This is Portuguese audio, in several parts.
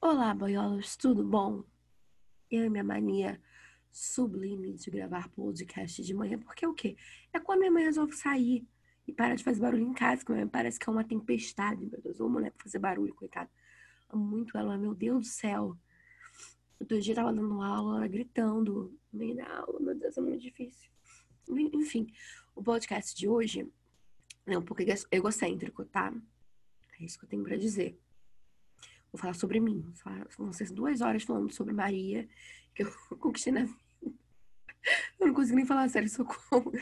Olá, boiolos, tudo bom? Eu e minha mania sublime de gravar podcast de manhã, porque o quê? É quando minha mãe resolve sair e para de fazer barulho em casa, que parece que é uma tempestade, meu Deus, uma mulher pra fazer barulho, coitada. Amo muito ela, meu Deus do céu. Outro dia tava dando aula, ela gritando no meio aula, meu Deus, é muito difícil. Enfim, o podcast de hoje é um pouco egocêntrico, tá? É isso que eu tenho pra dizer. Vou falar sobre mim. Vou falar, vão ser duas horas falando sobre Maria, que eu conquistei na vida. Eu não consigo nem falar sério, socorro.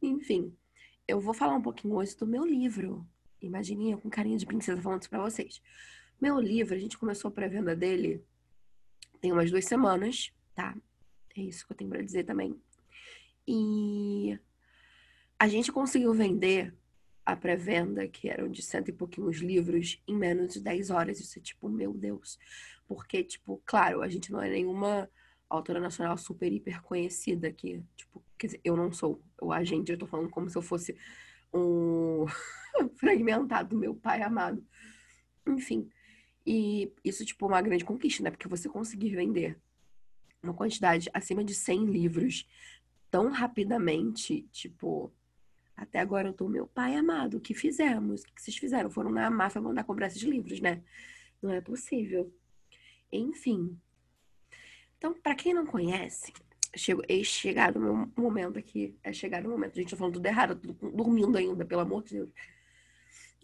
Enfim, eu vou falar um pouquinho hoje do meu livro. Imaginem eu com carinha de princesa falando isso pra vocês. Meu livro, a gente começou a pré-venda dele tem umas duas semanas, tá? É isso que eu tenho pra dizer também. E a gente conseguiu vender a pré-venda, que eram de cento e pouquinhos livros, em menos de 10 horas. Isso é tipo, meu Deus. Porque, tipo, claro, a gente não é nenhuma autora nacional super, hiper conhecida aqui. Tipo, quer dizer, eu não sou o agente, eu tô falando como se eu fosse um fragmentado, meu pai amado. Enfim. E isso, tipo, é uma grande conquista, né? Porque você conseguir vender uma quantidade acima de 100 livros tão rapidamente, tipo, até agora eu tô, meu pai amado, o que fizemos? O que vocês fizeram? Foram na máfia mandar comprar esses livros, né? Não é possível. Enfim. Então, para quem não conhece, chego, é chegado o meu momento aqui. É chegado o momento. A gente tá falando tudo errado, tudo dormindo ainda, pelo amor de Deus.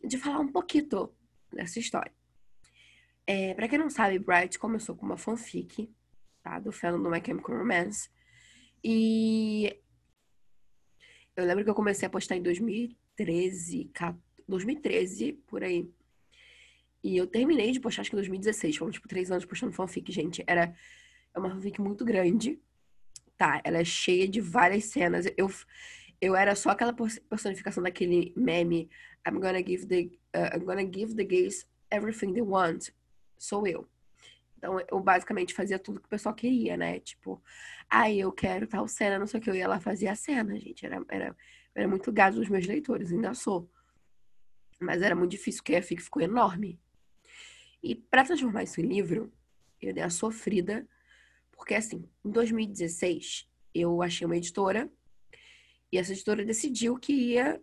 De falar um pouquinho dessa história. É, para quem não sabe, Bright começou com uma fanfic, tá? Do fandom do My Chemical Romance. E eu lembro que eu comecei a postar em 2013, 2013, por aí. E eu terminei de postar, acho que em 2016. Foram, tipo, três anos postando fanfic, gente. Era é uma fanfic muito grande, tá? Ela é cheia de várias cenas. Eu, eu era só aquela personificação daquele meme I'm gonna give the, uh, I'm gonna give the gays everything they want. Sou eu. Então, eu basicamente fazia tudo que o pessoal queria, né? Tipo, ah, eu quero tal cena, não sei o que. Eu ia lá fazia a cena, gente. Era, era, era muito gado dos meus leitores, ainda sou. Mas era muito difícil, porque a FIC ficou enorme. E para transformar isso em livro, eu dei a sofrida, porque assim, em 2016, eu achei uma editora, e essa editora decidiu que ia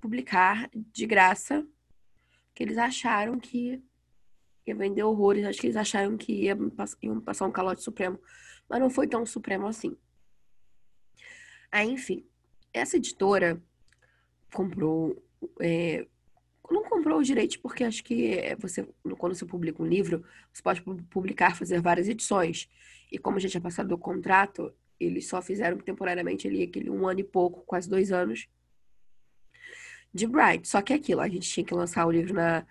publicar de graça, que eles acharam que ia vender horrores. Acho que eles acharam que ia, iam passar um calote supremo. Mas não foi tão supremo assim. Aí, enfim, essa editora comprou. É, não comprou os direitos, porque acho que você, quando você publica um livro, você pode publicar, fazer várias edições. E como a gente tinha passado do contrato, eles só fizeram temporariamente ali aquele um ano e pouco, quase dois anos, de Bright. Só que é aquilo, a gente tinha que lançar o livro na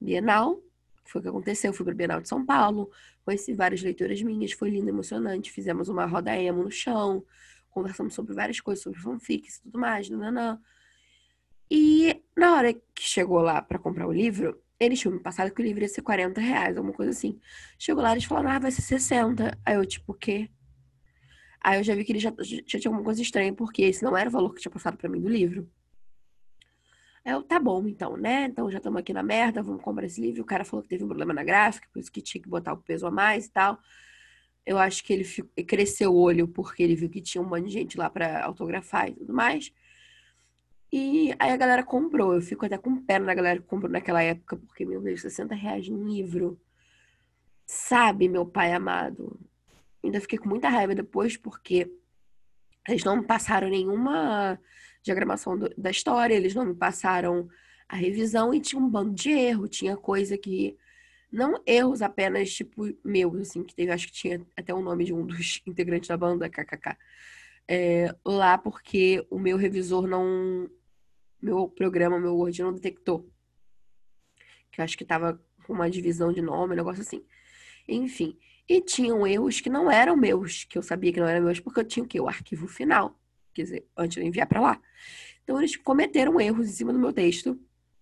Bienal, foi o que aconteceu. Fui para o Bienal de São Paulo, conheci várias leituras minhas, foi lindo, emocionante. Fizemos uma roda emo no chão, conversamos sobre várias coisas, sobre fanfics e tudo mais, nananã. E na hora que chegou lá para comprar o livro, eles tinham me passado que o livro ia ser 40 reais, alguma coisa assim. Chegou lá, eles falaram, ah, vai ser 60. Aí eu, tipo, o quê? Aí eu já vi que ele já, já tinha alguma coisa estranha, porque esse não era o valor que tinha passado para mim do livro. Eu, tá bom, então, né? Então já estamos aqui na merda, vamos comprar esse livro. O cara falou que teve um problema na gráfica, por isso que tinha que botar o peso a mais e tal. Eu acho que ele ficou, cresceu o olho porque ele viu que tinha um monte de gente lá para autografar e tudo mais. E aí a galera comprou. Eu fico até com pena da galera que comprou naquela época, porque, meu Deus, 60 reais num livro. Sabe, meu pai amado? Ainda fiquei com muita raiva depois, porque eles não passaram nenhuma diagramação do, da história, eles não me passaram a revisão e tinha um bando de erro, tinha coisa que. Não erros apenas, tipo, meus, assim, que teve, acho que tinha até o nome de um dos integrantes da banda, KKK. É, lá porque o meu revisor não. Meu programa, meu Word não detectou. Que eu acho que tava com uma divisão de nome, um negócio assim. Enfim. E tinham erros que não eram meus, que eu sabia que não eram meus, porque eu tinha o quê? O arquivo final quer dizer, antes de enviar para lá. Então, eles cometeram erros em cima do meu texto,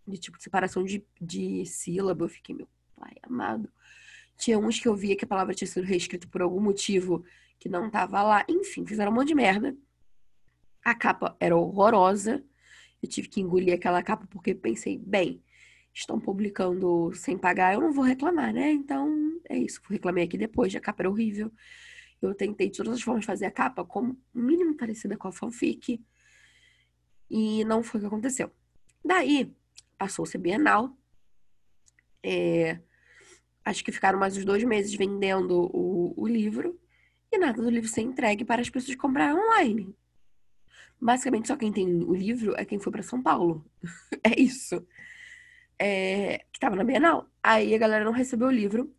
de tipo, de separação de, de sílaba. Eu fiquei, meu pai amado. Tinha uns que eu via que a palavra tinha sido reescrita por algum motivo que não tava lá. Enfim, fizeram um monte de merda. A capa era horrorosa. Eu tive que engolir aquela capa porque pensei, bem, estão publicando sem pagar, eu não vou reclamar, né? Então, É isso. Reclamei aqui depois, a capa era horrível. Eu tentei de todas as formas fazer a capa como mínimo parecida com a fanfic. E não foi o que aconteceu. Daí, passou-se a Bienal. É, acho que ficaram mais uns dois meses vendendo o, o livro. E nada do livro ser entregue para as pessoas comprarem online. Basicamente, só quem tem o livro é quem foi para São Paulo. é isso. É, que tava na Bienal. Aí a galera não recebeu o livro.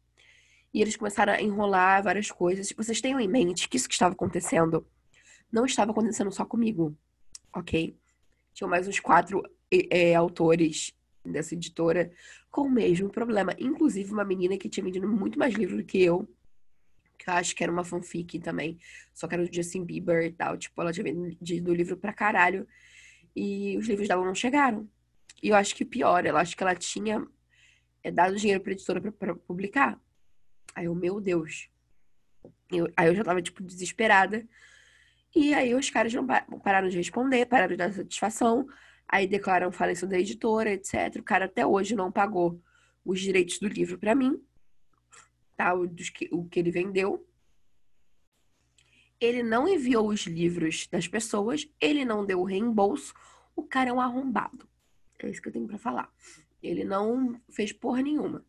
E eles começaram a enrolar várias coisas. Vocês tenham em mente que isso que estava acontecendo não estava acontecendo só comigo, ok? Tinham mais uns quatro é, autores dessa editora com o mesmo problema. Inclusive uma menina que tinha vendido muito mais livro do que eu, que eu acho que era uma fanfic também, só que era do Justin Bieber e tal. Tipo, ela tinha vendido livro pra caralho e os livros dela não chegaram. E eu acho que pior, ela acho que ela tinha é, dado dinheiro pra editora pra, pra publicar. Aí eu, meu Deus. Eu, aí eu já tava, tipo, desesperada. E aí os caras não pararam de responder, pararam de dar satisfação. Aí declaram falência da editora, etc. O cara até hoje não pagou os direitos do livro para mim. Tá? O, que, o que ele vendeu. Ele não enviou os livros das pessoas. Ele não deu o reembolso. O cara é um arrombado. É isso que eu tenho para falar. Ele não fez porra nenhuma.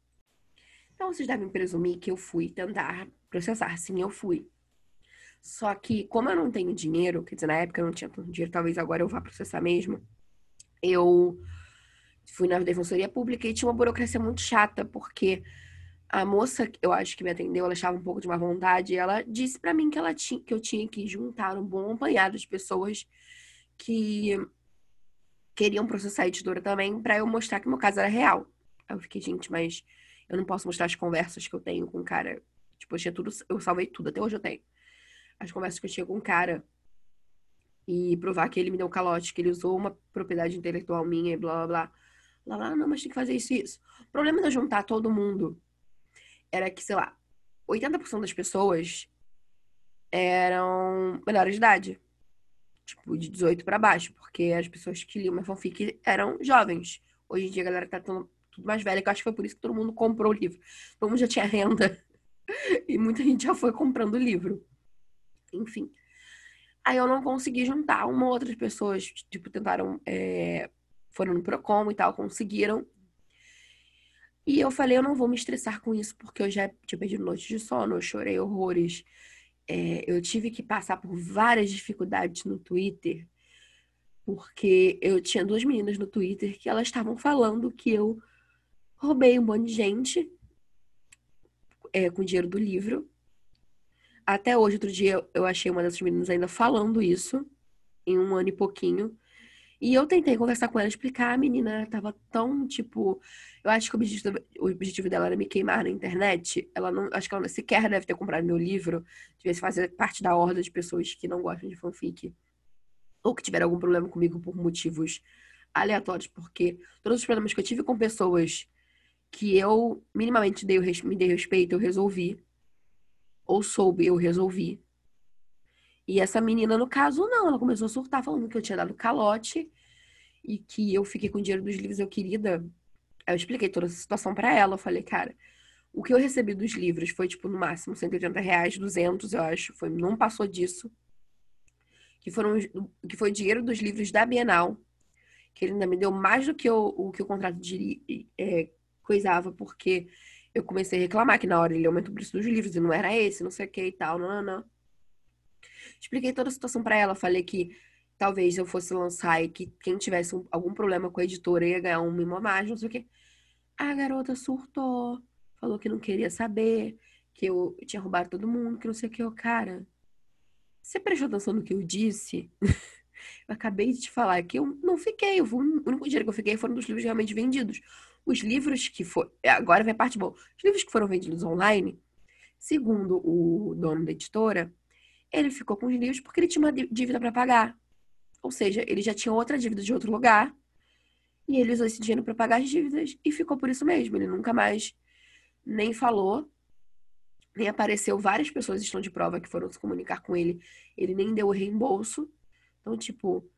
Então vocês devem presumir que eu fui tentar processar. Sim, eu fui. Só que, como eu não tenho dinheiro, quer dizer, na época eu não tinha tanto dinheiro, talvez agora eu vá processar mesmo. Eu fui na defensoria pública e tinha uma burocracia muito chata, porque a moça, eu acho que me atendeu, ela achava um pouco de má vontade, e ela disse para mim que ela tinha que eu tinha que juntar um bom apanhado de pessoas que queriam processar a editora também para eu mostrar que meu caso era real. Eu fiquei, gente, mas eu não posso mostrar as conversas que eu tenho com o cara. Tipo, eu tinha tudo, eu salvei tudo, até hoje eu tenho. As conversas que eu tinha com o cara e provar que ele me deu calote, que ele usou uma propriedade intelectual minha e blá blá blá. Lá, lá, não, mas tem que fazer isso e isso. O problema de juntar todo mundo era que, sei lá, 80% das pessoas eram menores de idade. Tipo, de 18 para baixo, porque as pessoas que liam minha fanfic eram jovens. Hoje em dia a galera tá tão mais velha, que eu acho que foi por isso que todo mundo comprou o livro. Todo mundo já tinha renda. e muita gente já foi comprando o livro. Enfim. Aí eu não consegui juntar. Uma ou outras pessoas, tipo, tentaram. É, foram no Procon e tal, conseguiram. E eu falei, eu não vou me estressar com isso, porque eu já tinha perdido noites de sono, eu chorei horrores. É, eu tive que passar por várias dificuldades no Twitter, porque eu tinha duas meninas no Twitter que elas estavam falando que eu roubei um monte de gente é, com dinheiro do livro. Até hoje, outro dia, eu achei uma dessas meninas ainda falando isso, em um ano e pouquinho. E eu tentei conversar com ela, explicar. A menina tava tão, tipo. Eu acho que o objetivo, o objetivo dela era me queimar na internet. Ela não. Acho que ela sequer deve ter comprado meu livro. Devia fazer parte da horda de pessoas que não gostam de fanfic. Ou que tiveram algum problema comigo por motivos aleatórios. Porque todos os problemas que eu tive com pessoas que eu minimamente dei, me dei respeito, eu resolvi. Ou soube, eu resolvi. E essa menina, no caso, não. Ela começou a surtar falando que eu tinha dado calote e que eu fiquei com o dinheiro dos livros. Eu, querida, eu expliquei toda essa situação para ela. Eu falei, cara, o que eu recebi dos livros foi, tipo, no máximo 180 reais, 200, eu acho. Foi, não passou disso. Que, foram, que foi o dinheiro dos livros da Bienal. Que ele ainda me deu mais do que o, que o contrato de, é, coisava, porque eu comecei a reclamar que na hora ele aumentou o preço dos livros e não era esse, não sei o que e tal, não, não, não. Expliquei toda a situação para ela, falei que talvez eu fosse lançar e que quem tivesse um, algum problema com a editora ia ganhar um mimo a mais, não sei o que. A garota surtou, falou que não queria saber, que eu tinha roubado todo mundo, que não sei o que. Eu, cara, você prestou atenção no que eu disse? eu acabei de te falar que eu não fiquei, eu, o único dinheiro que eu fiquei foram dos livros realmente vendidos. Os livros que foram. Agora vai parte boa. Os livros que foram vendidos online, segundo o dono da editora, ele ficou com os livros porque ele tinha uma dívida para pagar. Ou seja, ele já tinha outra dívida de outro lugar. E ele usou esse dinheiro para pagar as dívidas e ficou por isso mesmo. Ele nunca mais nem falou, nem apareceu. Várias pessoas estão de prova que foram se comunicar com ele. Ele nem deu o reembolso. Então, tipo,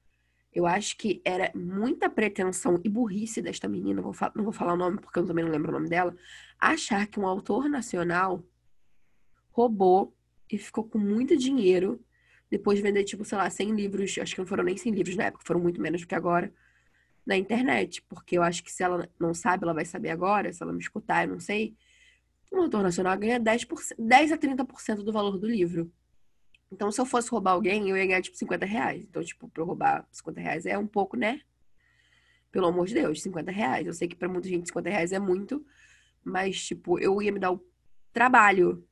Eu acho que era muita pretensão e burrice desta menina, vou não vou falar o nome porque eu também não lembro o nome dela, achar que um autor nacional roubou e ficou com muito dinheiro depois de vender, tipo, sei lá, 100 livros, acho que não foram nem 100 livros na época, foram muito menos do que agora, na internet. Porque eu acho que se ela não sabe, ela vai saber agora, se ela me escutar, eu não sei. Um autor nacional ganha 10%, 10 a 30% do valor do livro. Então, se eu fosse roubar alguém, eu ia ganhar, tipo, 50 reais. Então, tipo, pra eu roubar 50 reais é um pouco, né? Pelo amor de Deus, 50 reais. Eu sei que pra muita gente 50 reais é muito, mas, tipo, eu ia me dar o trabalho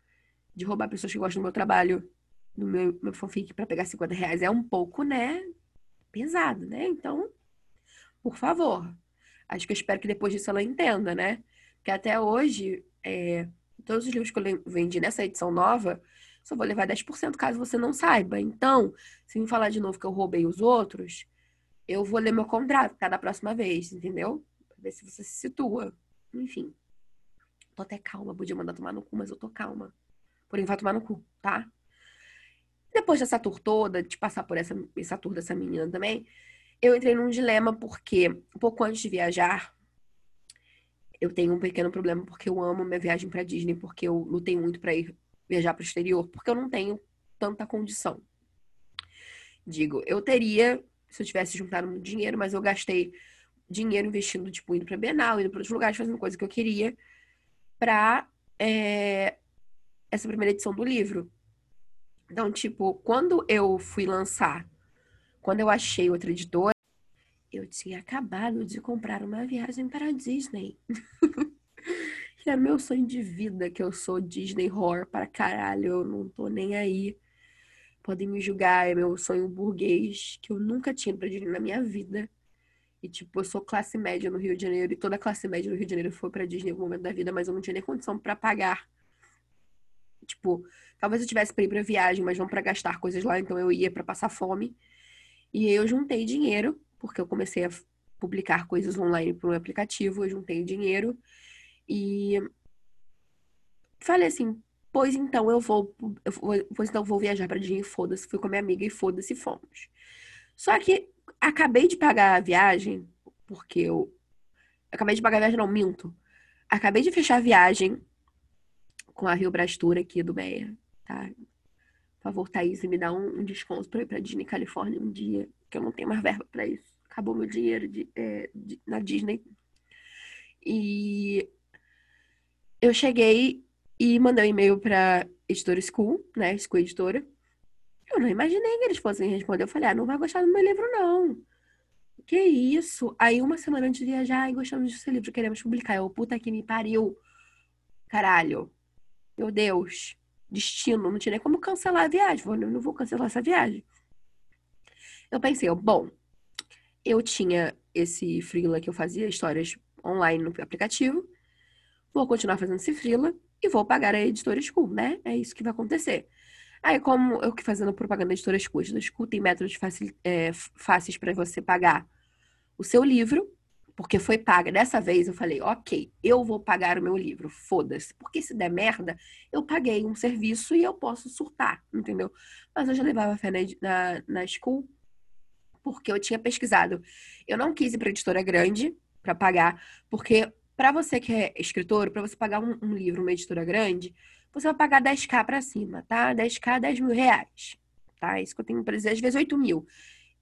de roubar pessoas que gostam do meu trabalho, do meu, meu fanfic, pra pegar 50 reais. É um pouco, né? Pesado, né? Então, por favor. Acho que eu espero que depois disso ela entenda, né? Porque até hoje, é, todos os livros que eu vendi nessa edição nova, só vou levar 10% caso você não saiba. Então, se me falar de novo que eu roubei os outros, eu vou ler meu contrato cada próxima vez, entendeu? Pra ver se você se situa. Enfim. Tô até calma, podia mandar tomar no cu, mas eu tô calma. Porém, vai tomar no cu, tá? Depois dessa tour toda, de passar por essa, essa tour dessa menina também, eu entrei num dilema porque, um pouco antes de viajar, eu tenho um pequeno problema porque eu amo minha viagem para Disney, porque eu lutei muito para ir viajar para o exterior, porque eu não tenho tanta condição. Digo, eu teria, se eu tivesse juntado muito dinheiro, mas eu gastei dinheiro investindo, tipo, indo pra Bienal, indo para outros lugares, fazendo coisa que eu queria pra é, essa primeira edição do livro. Então, tipo, quando eu fui lançar, quando eu achei outra editora, eu tinha acabado de comprar uma viagem para a Disney. que é meu sonho de vida, que eu sou Disney horror para caralho, eu não tô nem aí. Podem me julgar, é meu sonho burguês, que eu nunca tinha pra Disney na minha vida. E, tipo, eu sou classe média no Rio de Janeiro, e toda classe média no Rio de Janeiro foi pra Disney em algum momento da vida, mas eu não tinha nem condição para pagar. Tipo, talvez eu tivesse pra ir pra viagem, mas não para gastar coisas lá, então eu ia para passar fome. E eu juntei dinheiro, porque eu comecei a publicar coisas online por um aplicativo, eu juntei dinheiro e falei assim, pois então eu vou, eu vou pois então vou viajar para Disney, foda-se, fui com a minha amiga e foda-se, fomos. Só que acabei de pagar a viagem, porque eu acabei de pagar a viagem, não minto. Acabei de fechar a viagem com a Rio Brastura aqui do Meia, tá? Por favor, Thaís, me dá um, um desconto para ir para Disney Califórnia um dia, que eu não tenho mais verba para isso. Acabou meu dinheiro de, é, de, na Disney. E eu cheguei e mandei um e-mail pra Editora School, né? School Editora. Eu não imaginei que eles fossem responder. Eu falei, ah, não vai gostar do meu livro, não. Que isso? Aí, uma semana antes de viajar, ai, gostamos do seu livro, queremos publicar. Eu, puta que me pariu. Caralho. Meu Deus. Destino. Não tinha nem como cancelar a viagem. Eu não vou cancelar essa viagem. Eu pensei, bom, eu tinha esse freela que eu fazia histórias online no aplicativo vou continuar fazendo esse freela e vou pagar a editora School, né? É isso que vai acontecer. Aí, como eu que fazendo propaganda da editora School, a editora School tem métodos fácil, é, fáceis para você pagar o seu livro, porque foi paga. Dessa vez eu falei, ok, eu vou pagar o meu livro, foda-se. Porque se der merda, eu paguei um serviço e eu posso surtar, entendeu? Mas eu já levava fé na, na, na School, porque eu tinha pesquisado. Eu não quis ir para editora grande para pagar, porque para você que é escritor, para você pagar um, um, livro, uma editora grande, você vai pagar 10k para cima, tá? 10k, 10 mil reais, tá? Isso que eu tenho para dizer, às vezes 8 mil.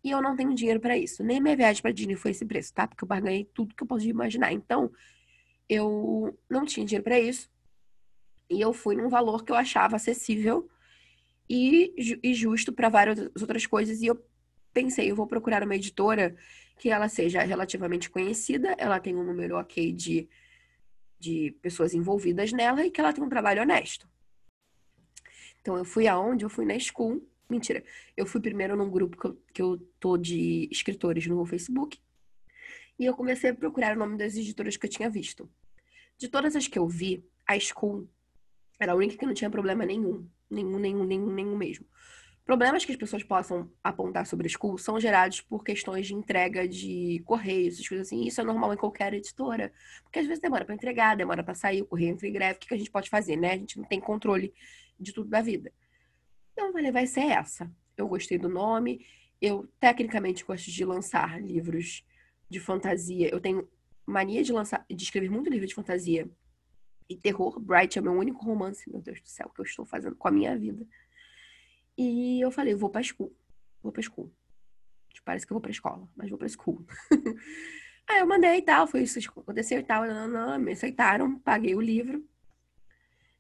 E eu não tenho dinheiro para isso. Nem minha viagem para Disney foi esse preço, tá? Porque eu barganhei tudo que eu podia imaginar. Então, eu não tinha dinheiro para isso. E eu fui num valor que eu achava acessível e, e justo para várias outras coisas. E eu pensei, eu vou procurar uma editora que ela seja relativamente conhecida, ela tem um número ok de, de pessoas envolvidas nela e que ela tem um trabalho honesto. Então eu fui aonde? Eu fui na School. Mentira. Eu fui primeiro num grupo que eu, que eu tô de escritores no Facebook. E eu comecei a procurar o nome das editoras que eu tinha visto. De todas as que eu vi, a School era a única que não tinha problema nenhum. Nenhum, nenhum, nenhum, nenhum mesmo. Problemas que as pessoas possam apontar sobre a School são gerados por questões de entrega de correios, essas coisas assim. Isso é normal em qualquer editora. Porque às vezes demora para entregar, demora para sair, o correio entra em greve. O que a gente pode fazer, né? A gente não tem controle de tudo da vida. Então, falei, vai ser essa. Eu gostei do nome. eu tecnicamente gosto de lançar livros de fantasia. Eu tenho mania de lançar, de escrever muito livro de fantasia e terror. Bright é meu único romance, meu Deus do céu, que eu estou fazendo com a minha vida. E eu falei, vou pra school. Vou pra school. Tipo, parece que eu vou pra escola, mas vou pra school. Aí eu mandei e tal, foi isso que aconteceu e tal, não, não, me aceitaram, paguei o livro.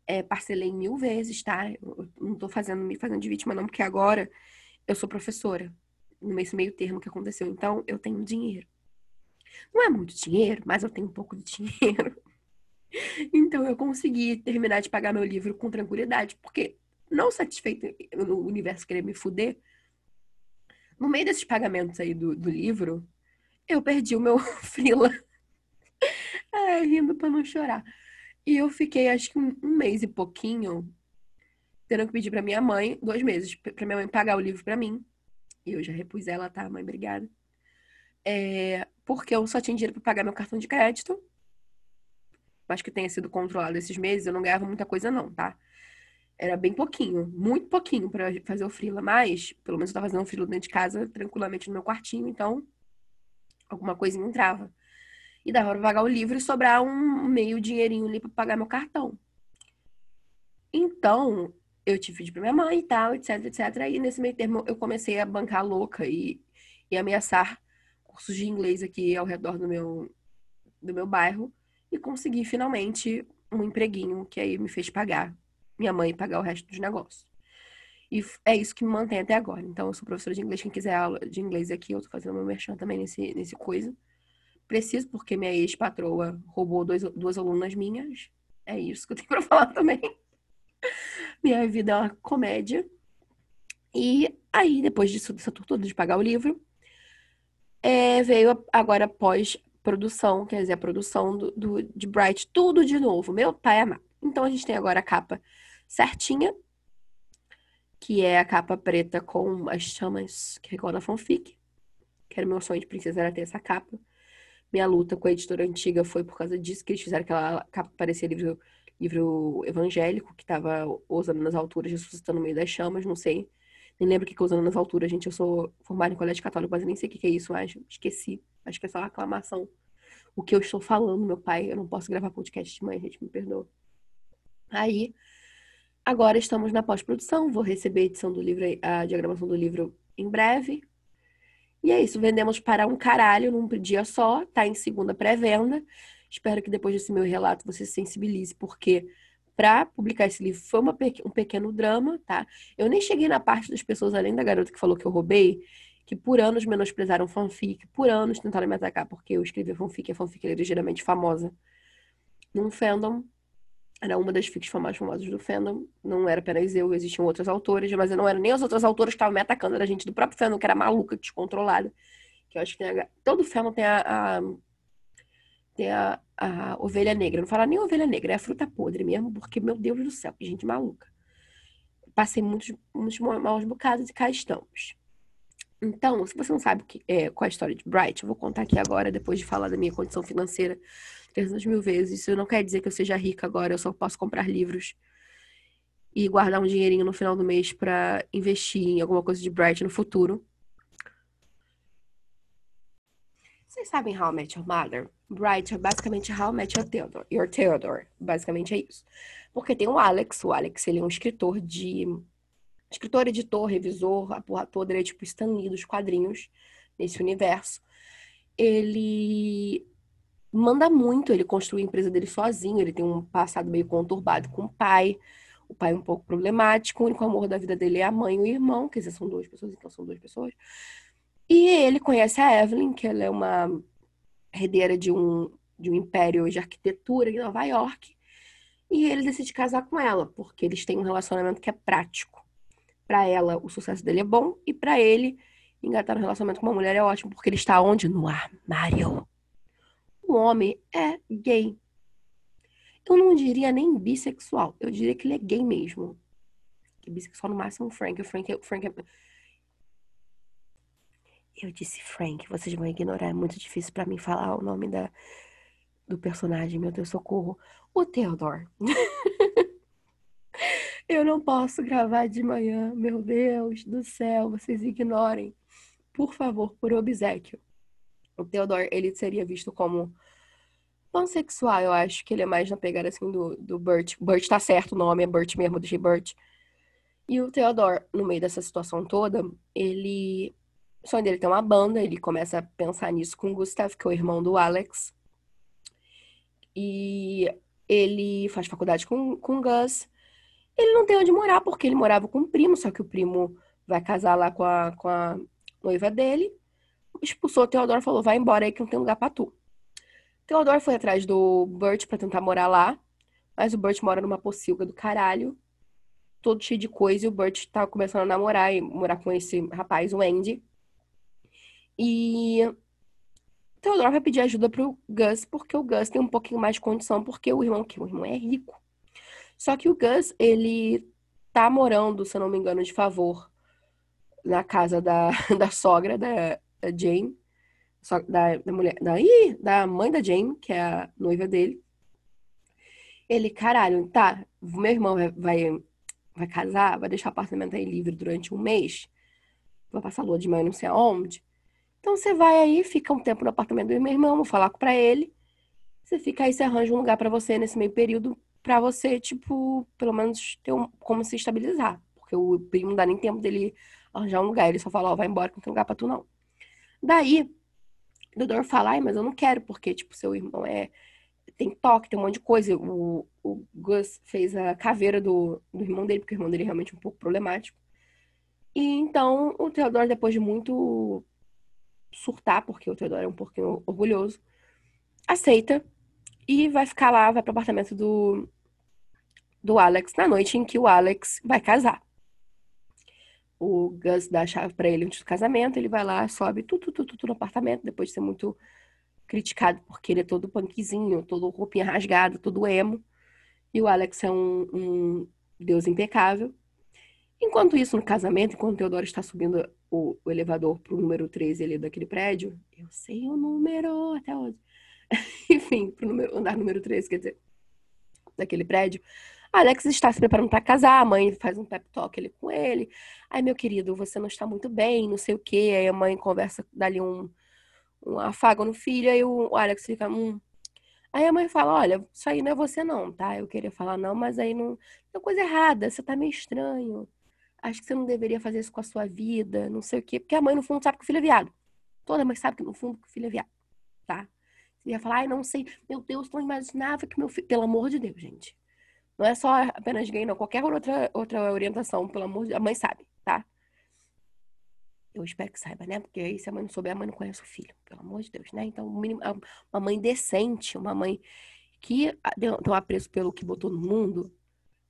É, parcelei mil vezes, tá? Eu não tô fazendo, me fazendo de vítima, não, porque agora eu sou professora, nesse meio termo que aconteceu. Então, eu tenho dinheiro. Não é muito dinheiro, mas eu tenho um pouco de dinheiro. Então, eu consegui terminar de pagar meu livro com tranquilidade, porque não satisfeito no universo querer me fuder, no meio desses pagamentos aí do, do livro, eu perdi o meu frila. Ai, rindo pra não chorar. E eu fiquei, acho que um, um mês e pouquinho, tendo que pedir pra minha mãe, dois meses, pra minha mãe pagar o livro pra mim. E eu já repus ela, tá, mãe? Obrigada. É, porque eu só tinha dinheiro pra pagar meu cartão de crédito. Acho que tenha sido controlado esses meses, eu não ganhava muita coisa, não, tá? Era bem pouquinho, muito pouquinho para fazer o frila, mas pelo menos eu tava fazendo o frila dentro de casa, tranquilamente no meu quartinho, então alguma coisinha entrava. E dava pra pagar o livro e sobrar um meio dinheirinho ali pra pagar meu cartão. Então, eu tive de pra minha mãe e tal, etc, etc. E nesse meio termo eu comecei a bancar louca e, e ameaçar cursos de inglês aqui ao redor do meu, do meu bairro. E consegui finalmente um empreguinho que aí me fez pagar minha mãe pagar o resto dos negócios. E é isso que me mantém até agora. Então, eu sou professora de inglês. Quem quiser aula de inglês aqui, eu tô fazendo meu merchan também nesse, nesse coisa. Preciso, porque minha ex-patroa roubou dois, duas alunas minhas. É isso que eu tenho pra falar também. minha vida é uma comédia. E aí, depois disso, dessa toda de pagar o livro, é, veio agora pós-produção, quer dizer, a produção do, do, de Bright, tudo de novo. Meu pai amado. Então, a gente tem agora a capa certinha, que é a capa preta com as chamas que recorda a fanfic. Que era meu sonho de princesa, era ter essa capa. Minha luta com a editora antiga foi por causa disso, que eles fizeram aquela capa parecia livro, livro evangélico, que tava usando nas alturas, ressuscitando no meio das chamas, não sei. Nem lembro o que que usando nas alturas, gente. Eu sou formada em colégio católico, mas eu nem sei o que, que é isso, acho. Esqueci. Acho que é só uma aclamação. O que eu estou falando, meu pai, eu não posso gravar podcast de mãe, gente, me perdoa. Aí, Agora estamos na pós-produção, vou receber a edição do livro, a diagramação do livro em breve. E é isso, vendemos para um caralho num dia só, tá em segunda pré-venda. Espero que depois desse meu relato você se sensibilize, porque para publicar esse livro foi uma, um pequeno drama, tá? Eu nem cheguei na parte das pessoas, além da garota que falou que eu roubei, que por anos menosprezaram fanfic, por anos tentaram me atacar porque eu escrevi fanfic, a fanfic era ligeiramente famosa num fandom era uma das fics mais famosas do fandom. Não era apenas eu, existiam outras autoras, mas eu não era nem as outras autoras que estavam me atacando, era gente do próprio fandom, que era maluca, descontrolada. Que eu acho que a... todo fandom tem a, a, tem a, a ovelha negra. Não fala nem ovelha negra, é a fruta podre mesmo, porque, meu Deus do céu, que gente maluca. Passei muitos, muitos maus bocados e cá estamos. Então, se você não sabe que, é, qual é a história de Bright, eu vou contar aqui agora, depois de falar da minha condição financeira 300 mil vezes. Isso não quer dizer que eu seja rica agora, eu só posso comprar livros e guardar um dinheirinho no final do mês para investir em alguma coisa de Bright no futuro. Vocês sabem How I Met Your Mother? Bright é basicamente How I Met Your Theodore. Your Theodore. Basicamente é isso. Porque tem o Alex. O Alex, ele é um escritor de... Escritor, editor, revisor, a porra toda. Ele é tipo Stan Lee dos quadrinhos nesse universo. Ele manda muito, ele construiu a empresa dele sozinho, ele tem um passado meio conturbado com o pai, o pai é um pouco problemático, o único amor da vida dele é a mãe e o irmão, quer dizer, são duas pessoas, então são duas pessoas. E ele conhece a Evelyn, que ela é uma herdeira de um, de um império de arquitetura em Nova York, e ele decide casar com ela, porque eles têm um relacionamento que é prático. Para ela, o sucesso dele é bom, e para ele, engatar um relacionamento com uma mulher é ótimo, porque ele está onde? No armário o homem é gay. Eu não diria nem bissexual, eu diria que ele é gay mesmo. Que bissexual no máximo Frank. O Frank, o Frank é... Eu disse Frank, vocês vão ignorar, é muito difícil para mim falar o nome da, do personagem, meu Deus, socorro. O Theodore. eu não posso gravar de manhã, meu Deus do céu, vocês ignorem. por favor, por obsequio. O Theodore, ele seria visto como pansexual, eu acho que ele é mais na pegada assim do, do Bert. Bert tá certo o nome, é Bert mesmo, deixei Bert. E o Theodore, no meio dessa situação toda, ele. O sonho dele tem uma banda, ele começa a pensar nisso com o Gustav, que é o irmão do Alex. E ele faz faculdade com, com o Gus. Ele não tem onde morar, porque ele morava com o primo, só que o primo vai casar lá com a, com a noiva dele. Expulsou o Theodore e falou: vai embora aí que não tem lugar pra tu. Theodore foi atrás do Bert para tentar morar lá, mas o Bert mora numa pocilga do caralho, todo cheio de coisa, e o Bert tá começando a namorar e morar com esse rapaz, o Andy. E Theodore vai pedir ajuda pro Gus, porque o Gus tem um pouquinho mais de condição, porque o irmão, que o irmão é rico. Só que o Gus, ele tá morando, se eu não me engano, de favor na casa da, da sogra da, da Jane, da, da mulher, da, ih, da mãe da Jane, que é a noiva dele. Ele, caralho, tá, meu irmão vai, vai, vai casar, vai deixar o apartamento aí livre durante um mês, vai passar lua de mel não sei aonde. Então você vai aí, fica um tempo no apartamento do meu irmão, vou falar pra ele. Você fica aí, você arranja um lugar para você nesse meio período para você, tipo, pelo menos ter um, como se estabilizar. Porque o primo não dá nem tempo dele arranjar um lugar. Ele só fala, ó, vai embora não tem lugar pra tu, não. Daí, o Dodor fala, ai, mas eu não quero, porque, tipo, seu irmão é... Tem toque, tem um monte de coisa. O, o Gus fez a caveira do, do irmão dele, porque o irmão dele é realmente um pouco problemático. E então, o Theodore, depois de muito surtar, porque o Theodore é um pouquinho orgulhoso, aceita e vai ficar lá, vai pro apartamento do, do Alex na noite em que o Alex vai casar. O Gus dá a chave para ele antes do casamento, ele vai lá, sobe tudo, tudo, tudo no apartamento, depois de ser muito criticado porque ele é todo punkzinho, todo roupinha rasgada, todo emo. E o Alex é um, um deus impecável. Enquanto isso, no casamento, enquanto o Teodoro está subindo o, o elevador pro número 13 ali daquele prédio, eu sei o número até hoje. Enfim, pro número, andar número 13, quer dizer, daquele prédio. Alex está se preparando para casar, a mãe faz um pep talk ali com ele. Ai, meu querido, você não está muito bem, não sei o quê. Aí a mãe conversa, dali um, um afago no filho, aí o Alex fica, hum. Aí a mãe fala, olha, isso aí não é você não, tá? Eu queria falar não, mas aí não... Tem coisa errada, você tá meio estranho. Acho que você não deveria fazer isso com a sua vida, não sei o quê. Porque a mãe, no fundo, sabe que o filho é viado. Toda mãe sabe que, no fundo, que o filho é viado, tá? Você ia falar, ai, não sei, meu Deus, não imaginava que meu filho... Pelo amor de Deus, gente. Não é só apenas gay, não. Qualquer outra, outra orientação, pelo amor de Deus. A mãe sabe, tá? Eu espero que saiba, né? Porque aí se a mãe não souber, a mãe não conhece o filho. Pelo amor de Deus, né? Então, uma mãe decente, uma mãe que tem um apreço pelo que botou no mundo,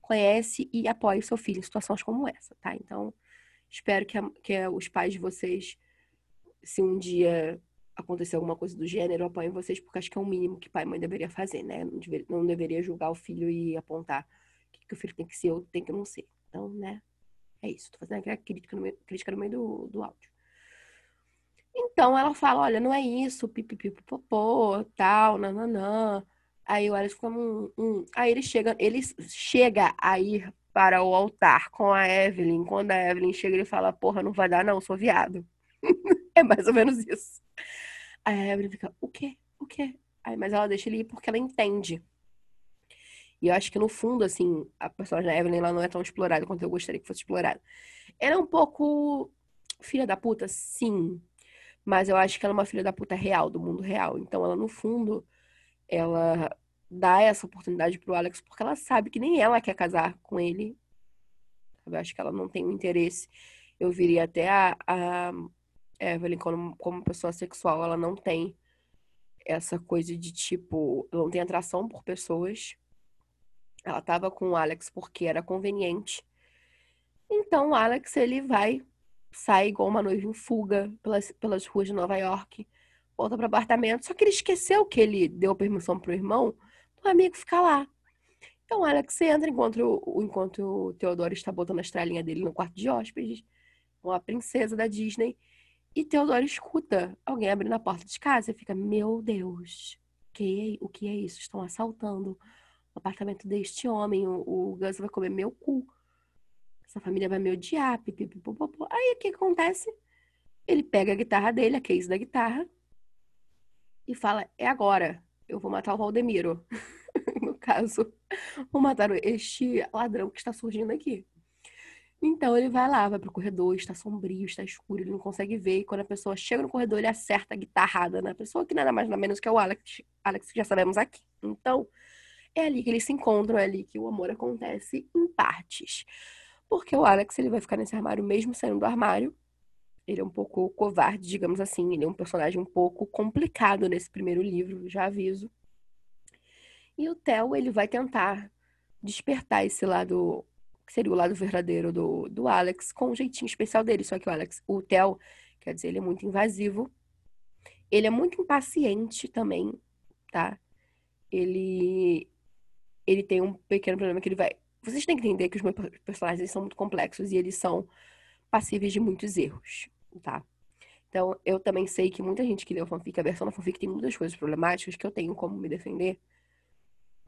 conhece e apoia o seu filho em situações como essa, tá? Então, espero que, a, que os pais de vocês, se um dia acontecer alguma coisa do gênero, eu apoio vocês, porque acho que é o mínimo que pai e mãe deveria fazer, né? Não, deveria, não deveria julgar o filho e apontar o que, que, o filho tem que ser ou tem que não ser. Então, né? É isso. Tô fazendo aquela crítica no meio, crítica no meio do, do áudio. Então, ela fala, olha, não é isso, pipipipopopô, tal, nananã. Aí o Alice fica, hum, hum. Aí ele chega, ele chega a ir para o altar com a Evelyn. Quando a Evelyn chega, ele fala, porra, não vai dar não, sou viado. é mais ou menos isso. Aí a Evelyn fica, o quê? O quê? Aí, mas ela deixa ele ir porque ela entende. E eu acho que no fundo, assim, a personagem da Evelyn ela não é tão explorada quanto eu gostaria que fosse explorada. Ela é um pouco filha da puta, sim. Mas eu acho que ela é uma filha da puta real, do mundo real. Então ela, no fundo, ela dá essa oportunidade pro Alex porque ela sabe que nem ela quer casar com ele. Eu acho que ela não tem um interesse. Eu viria até a, a Evelyn, como, como pessoa sexual, ela não tem essa coisa de tipo, não tem atração por pessoas. Ela tava com o Alex porque era conveniente. Então o Alex, ele vai, sai igual uma noiva em fuga pelas, pelas ruas de Nova York, volta pro apartamento. Só que ele esqueceu que ele deu permissão pro irmão do amigo ficar lá. Então o Alex entra enquanto o, enquanto o Teodoro está botando a estrelinha dele no quarto de hóspedes, com a princesa da Disney. E Teodoro escuta alguém abrindo a porta de casa e fica, meu Deus, que, é, o que é isso? Estão assaltando o apartamento deste homem, o, o Gus vai comer meu cu. Essa família vai me odiar, pipipipopopô. Aí o que acontece? Ele pega a guitarra dele, a case da guitarra, e fala: É agora, eu vou matar o Valdemiro. no caso, vou matar este ladrão que está surgindo aqui. Então ele vai lá, vai pro corredor, está sombrio, está escuro, ele não consegue ver. E quando a pessoa chega no corredor, ele acerta a guitarrada na pessoa, que nada mais nada menos que é o Alex, Alex que já sabemos aqui. Então, é ali que eles se encontram, é ali que o amor acontece em partes. Porque o Alex, ele vai ficar nesse armário mesmo saindo do armário. Ele é um pouco covarde, digamos assim. Ele é um personagem um pouco complicado nesse primeiro livro, já aviso. E o Theo, ele vai tentar despertar esse lado que seria o lado verdadeiro do, do Alex, com um jeitinho especial dele. Só que o Alex, o Theo, quer dizer, ele é muito invasivo. Ele é muito impaciente também, tá? Ele ele tem um pequeno problema que ele vai. Vocês têm que entender que os meus personagens são muito complexos e eles são passíveis de muitos erros, tá? Então, eu também sei que muita gente que leu fanfic, a versão da fanfic tem muitas coisas problemáticas que eu tenho como me defender.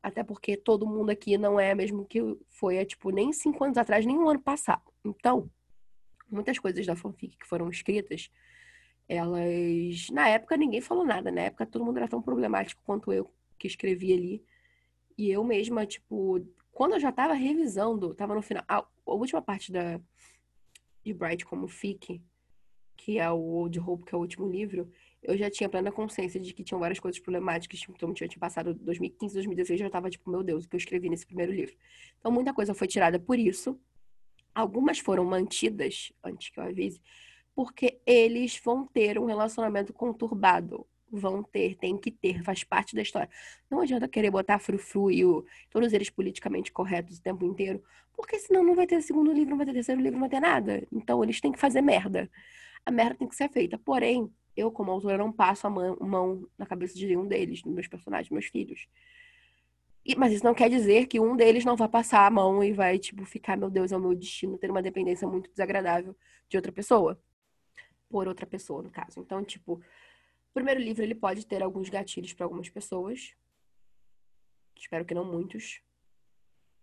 Até porque todo mundo aqui não é mesmo que foi, é, tipo, nem cinco anos atrás, nem um ano passado. Então, muitas coisas da fanfic que foram escritas, elas. Na época ninguém falou nada. Na época todo mundo era tão problemático quanto eu que escrevi ali. E eu mesma, tipo, quando eu já tava revisando, tava no final. A, última parte da de Bright como fic, que é o Old Hope, que é o último livro, eu já tinha plena consciência de que tinham várias coisas problemáticas, tipo, então tinha passado 2015, 2016, eu já tava tipo, meu Deus, o que eu escrevi nesse primeiro livro. Então muita coisa foi tirada por isso. Algumas foram mantidas, antes que eu avise, porque eles vão ter um relacionamento conturbado. Vão ter, tem que ter, faz parte da história. Não adianta querer botar frufru e o, todos eles politicamente corretos o tempo inteiro, porque senão não vai ter segundo livro, não vai ter terceiro livro, não vai ter nada. Então eles têm que fazer merda. A merda tem que ser feita. Porém, eu, como autora, não passo a mão, mão na cabeça de nenhum deles, dos meus personagens, meus filhos. E, mas isso não quer dizer que um deles não vai passar a mão e vai, tipo, ficar, meu Deus, é o meu destino, ter uma dependência muito desagradável de outra pessoa. Por outra pessoa, no caso. Então, tipo, o primeiro livro ele pode ter alguns gatilhos para algumas pessoas. Espero que não muitos.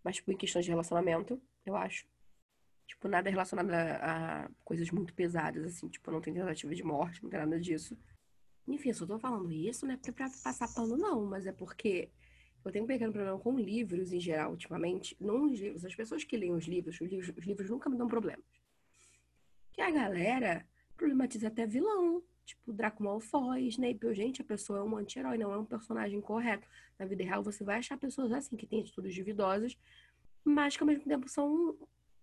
Mas, tipo, em questões de relacionamento, eu acho. Tipo, nada relacionado a, a, coisas muito pesadas, assim. Tipo, não tem tentativa de morte, não tem nada disso. Enfim, eu só tô falando isso, não é pra passar pano, não. Mas é porque eu tenho um pequeno problema com livros em geral, ultimamente. Não os livros. As pessoas que leem os livros, os livros, os livros nunca me dão problemas. Que a galera problematiza até vilão. Tipo, Draco Malfoy, Snape. Gente, a pessoa é um anti-herói, não é um personagem correto. Na vida real, você vai achar pessoas assim, que têm atitudes duvidosas, mas que ao mesmo tempo são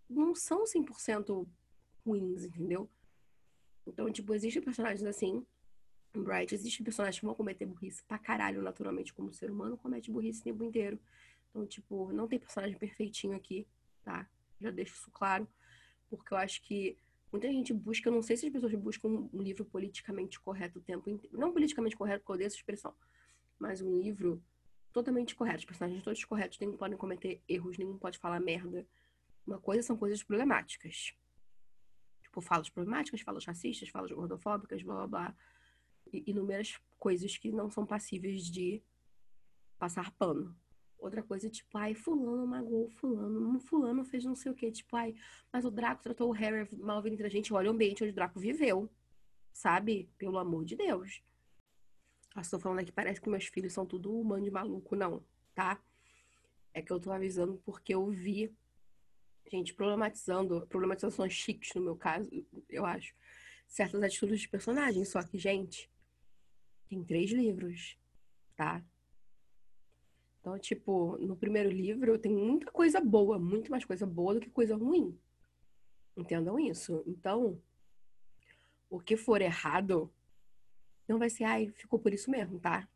não são 100% ruins, entendeu? Então, tipo, existem personagens assim. Em Bright, existem personagens que vão cometer burrice pra caralho, naturalmente, como ser humano comete burrice o tempo inteiro. Então, tipo, não tem personagem perfeitinho aqui, tá? Já deixo isso claro. Porque eu acho que muita gente busca, não sei se as pessoas buscam um livro politicamente correto o tempo inteiro. Não politicamente correto, porque eu odeio essa expressão. Mas um livro totalmente correto. Os personagens todos corretos, nenhum podem cometer erros, nenhum pode falar merda. Uma coisa são coisas problemáticas. Tipo, falas problemáticas, falas racistas, falas gordofóbicas, blá blá blá. E inúmeras coisas que não são passíveis de passar pano. Outra coisa, tipo, ai, fulano magoou fulano, fulano fez não sei o quê. Tipo, ai, mas o Draco tratou o Harry mal entre a gente. Olha o ambiente onde o Draco viveu. Sabe? Pelo amor de Deus. Eu estou falando aqui, parece que meus filhos são tudo humano de maluco, não, tá? É que eu tô avisando porque eu vi gente problematizando, problematizações chiques no meu caso, eu acho, certas atitudes de personagens. Só que, gente, tem três livros, tá? Então, tipo, no primeiro livro tem muita coisa boa, muito mais coisa boa do que coisa ruim. Entendam isso? Então, o que for errado não vai ser, ai, ficou por isso mesmo, tá?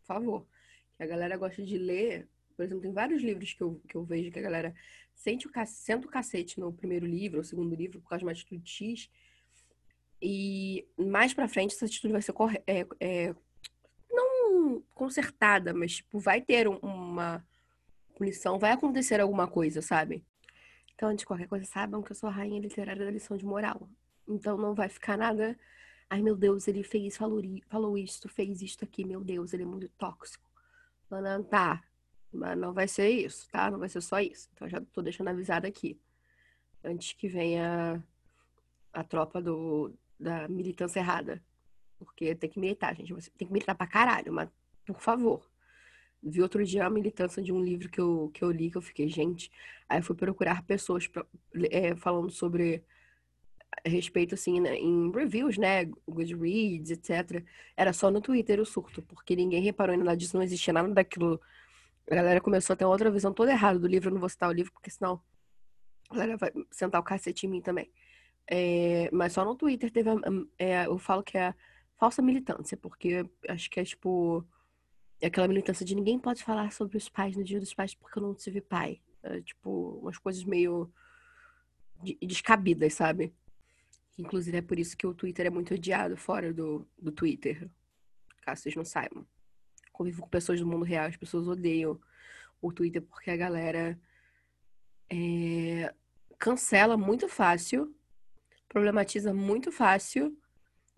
Por favor. Que a galera gosta de ler. Por exemplo, tem vários livros que eu, que eu vejo que a galera sente o, senta o cacete no primeiro livro, ou segundo livro, por causa de uma atitude X. E mais pra frente essa atitude vai ser é, é, não consertada, mas tipo, vai ter uma punição, vai acontecer alguma coisa, sabe? Então, antes de qualquer coisa, saibam que eu sou a rainha literária da lição de moral. Então não vai ficar nada. Ai meu Deus, ele fez, falou, falou isto, fez isto aqui, meu Deus, ele é muito tóxico. Tá. Mas não vai ser isso, tá? Não vai ser só isso. Então já tô deixando avisado aqui. Antes que venha a tropa do, da militância errada. Porque tem que militar, gente. Você tem que militar pra caralho, mas por favor. Vi outro dia a militância de um livro que eu, que eu li, que eu fiquei, gente. Aí eu fui procurar pessoas pra, é, falando sobre respeito, assim, né, em reviews, né? Goodreads, etc. Era só no Twitter o surto, porque ninguém reparou em nada disso, não existia nada daquilo. A galera começou a ter outra visão toda errada do livro. Eu não vou citar o livro, porque senão a galera vai sentar o cacete em mim também. É, mas só no Twitter teve. É, eu falo que é falsa militância, porque acho que é tipo é aquela militância de ninguém pode falar sobre os pais no dia dos pais porque eu não tive pai. É, tipo, umas coisas meio descabidas, sabe? Inclusive é por isso que o Twitter é muito odiado fora do, do Twitter. Caso vocês não saibam. Convivo com pessoas do mundo real, as pessoas odeiam o Twitter porque a galera é, cancela muito fácil, problematiza muito fácil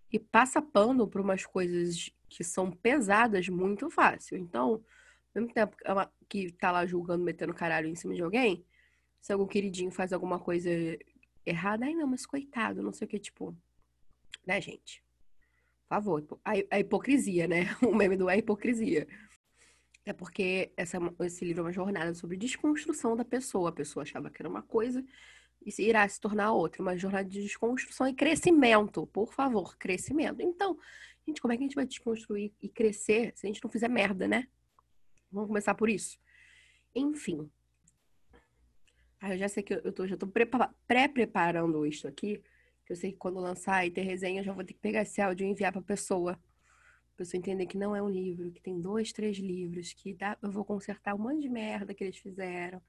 e passa pano por umas coisas que são pesadas muito fácil. Então, ao mesmo tempo que tá lá julgando, metendo caralho em cima de alguém, se algum queridinho faz alguma coisa errada, ai não, mas coitado, não sei o que, tipo. Né, gente? Por favor, a, a hipocrisia, né? O meme do é hipocrisia. É porque essa, esse livro é uma jornada sobre desconstrução da pessoa. A pessoa achava que era uma coisa e irá se tornar outra. Uma jornada de desconstrução e crescimento. Por favor, crescimento. Então, Gente, como é que a gente vai desconstruir e crescer se a gente não fizer merda, né? Vamos começar por isso. Enfim. Ah, eu já sei que eu tô, já tô pré-preparando isso aqui. Eu sei que quando lançar e ter resenha, eu já vou ter que pegar esse áudio e enviar pra pessoa. Pra pessoa entender que não é um livro, que tem dois, três livros, que dá, eu vou consertar um monte de merda que eles fizeram.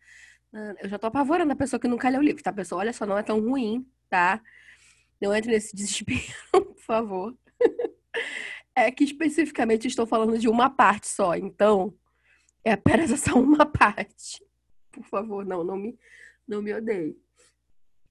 Eu já tô apavorando a pessoa que nunca leu o livro, tá? Pessoa, olha só, não é tão ruim, tá? Não entre nesse desespero, por favor. É que especificamente estou falando de uma parte só, então é apenas essa uma parte. Por favor, não, não me, não me odeie.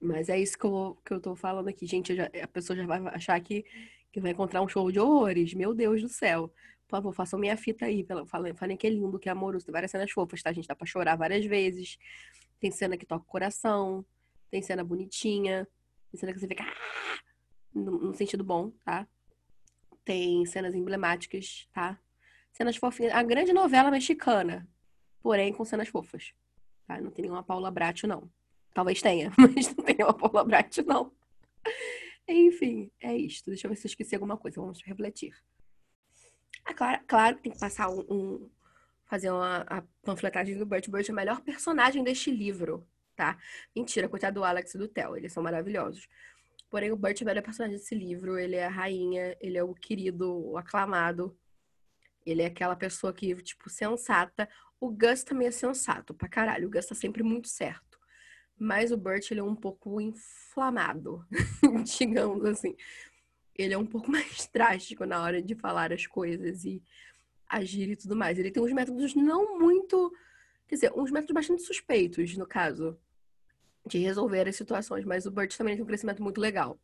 Mas é isso que eu, que eu tô falando aqui. Gente, já, a pessoa já vai achar que, que vai encontrar um show de horrores. Meu Deus do céu. Por favor, façam minha fita aí. Falem, falem que é lindo, que é amoroso. Tem várias cenas fofas, tá? A gente dá pra chorar várias vezes. Tem cena que toca o coração. Tem cena bonitinha. Tem cena que você fica... Ah! No, no sentido bom, tá? tem cenas emblemáticas, tá? Cenas fofinhas. A grande novela mexicana, porém com cenas fofas. Tá? Não tem nenhuma Paula Bratio, não. Talvez tenha, mas não tem nenhuma Paula Bratio, não. Enfim, é isto. Deixa eu ver se eu esqueci alguma coisa. Vamos refletir. Ah, claro, claro tem que passar um, um fazer uma a panfletagem do Bert. Bert é o melhor personagem deste livro, tá? Mentira, coitado do Alex e do Theo. Eles são maravilhosos. Porém, o Burt é o melhor personagem desse livro. Ele é a rainha, ele é o querido, o aclamado. Ele é aquela pessoa que, tipo, sensata. O Gus também é sensato pra caralho. O Gus tá sempre muito certo. Mas o Burt, ele é um pouco inflamado, digamos assim. Ele é um pouco mais drástico na hora de falar as coisas e agir e tudo mais. Ele tem uns métodos não muito. Quer dizer, uns métodos bastante suspeitos, no caso de resolver as situações, mas o Burt também tem um crescimento muito legal,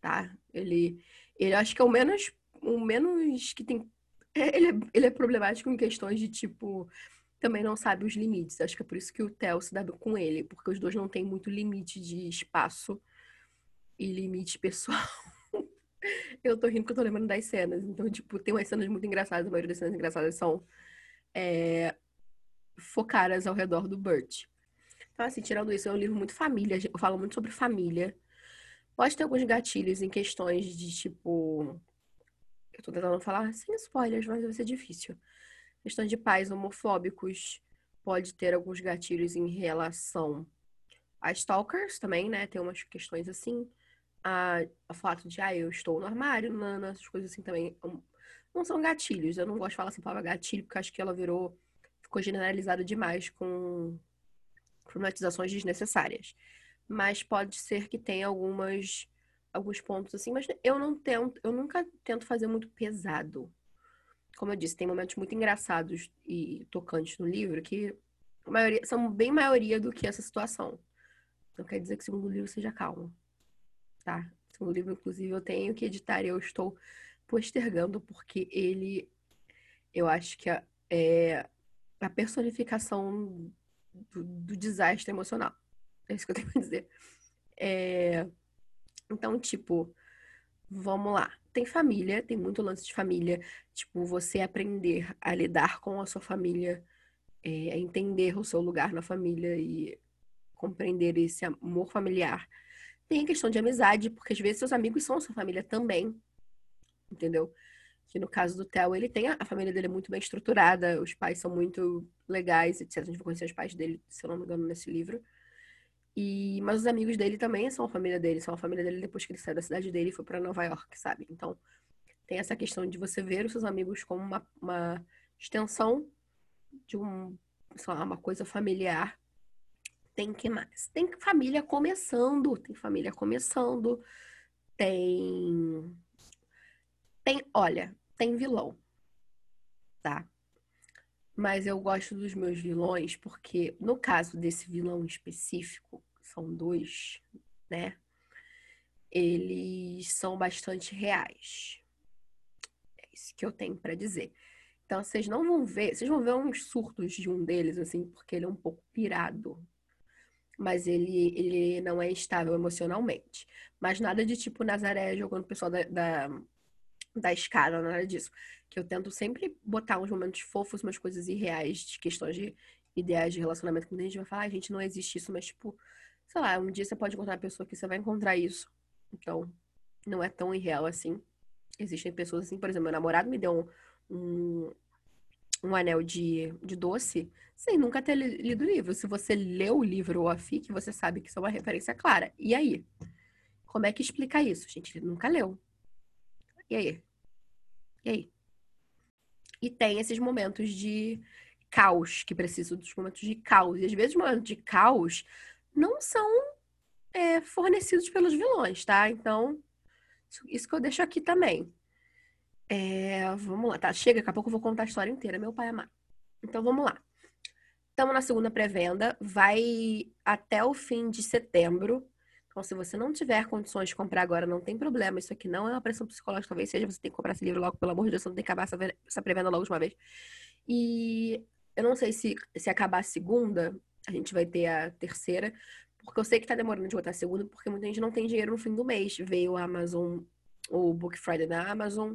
tá? Ele, ele acho que é o menos, o menos que tem, é, ele é, ele é problemático em questões de tipo, também não sabe os limites. Acho que é por isso que o Theo se dá com ele, porque os dois não têm muito limite de espaço e limite pessoal. eu tô rindo porque eu tô lembrando das cenas. Então, tipo, tem umas cenas muito engraçadas. A maioria das cenas engraçadas são é, focadas ao redor do Burt. Então, assim, tirando isso, é um livro muito família. Eu falo muito sobre família. Pode ter alguns gatilhos em questões de tipo. Eu tô tentando falar sem spoilers, mas vai ser difícil. Questões de pais homofóbicos. Pode ter alguns gatilhos em relação a stalkers também, né? Tem umas questões assim. A, a fato de, ah, eu estou no armário, Nana, essas coisas assim também. Não são gatilhos. Eu não gosto de falar assim, palavra gatilho, porque acho que ela virou. Ficou generalizada demais com problematizações desnecessárias. Mas pode ser que tenha algumas alguns pontos assim, mas eu não tento, eu nunca tento fazer muito pesado. Como eu disse, tem momentos muito engraçados e tocantes no livro que maioria, são bem maioria do que essa situação. Não quer dizer que o segundo livro seja calmo. Tá? O segundo livro, inclusive, eu tenho que editar e eu estou postergando porque ele eu acho que é, a personificação do, do desastre emocional. É isso que eu tenho pra dizer. É... Então, tipo, Vamos lá. Tem família, tem muito lance de família. Tipo, você aprender a lidar com a sua família, é, a entender o seu lugar na família e compreender esse amor familiar. Tem a questão de amizade, porque às vezes seus amigos são sua família também. Entendeu? Que no caso do Theo, ele tem a, a família dele é muito bem estruturada, os pais são muito legais, etc. A gente vai conhecer os pais dele, se eu não me engano, nesse livro. E, mas os amigos dele também são a família dele, são a família dele depois que ele saiu da cidade dele e foi para Nova York, sabe? Então, tem essa questão de você ver os seus amigos como uma, uma extensão de um, sei lá, uma coisa familiar. Tem que mais? Tem família começando, tem família começando, tem tem, olha, tem vilão. Tá? Mas eu gosto dos meus vilões porque no caso desse vilão específico, são dois, né? Eles são bastante reais. É isso que eu tenho para dizer. Então, vocês não vão ver, vocês vão ver uns surtos de um deles, assim, porque ele é um pouco pirado. Mas ele, ele não é estável emocionalmente. Mas nada de tipo Nazaré jogando o pessoal da, da, da escada, nada disso. Que eu tento sempre botar uns momentos fofos, umas coisas irreais, de questões de ideais de relacionamento. Que a gente vai falar, ah, gente, não existe isso, mas tipo, sei lá, um dia você pode encontrar uma pessoa que você vai encontrar isso. Então, não é tão irreal assim. Existem pessoas assim, por exemplo, meu namorado me deu um, um, um anel de, de doce sem nunca ter lido o livro. Se você leu o livro ou a FIC, você sabe que isso é uma referência clara. E aí? Como é que explica isso? Gente, ele nunca leu. E aí? E aí? E tem esses momentos de caos, que precisam dos momentos de caos. E às vezes os momentos de caos não são é, fornecidos pelos vilões, tá? Então, isso que eu deixo aqui também. É, vamos lá, tá? Chega, daqui a pouco eu vou contar a história inteira, meu pai amado. Então, vamos lá. Estamos na segunda pré-venda, vai até o fim de setembro. Então, se você não tiver condições de comprar agora, não tem problema. Isso aqui não é uma pressão psicológica, talvez seja. Você tem que comprar esse livro logo, pelo amor de Deus, você não tem que acabar essa, essa pré-venda logo de uma vez. E eu não sei se, se acabar a segunda, a gente vai ter a terceira, porque eu sei que tá demorando de botar a segunda, porque muita gente não tem dinheiro no fim do mês. Veio a Amazon, o Book Friday da Amazon.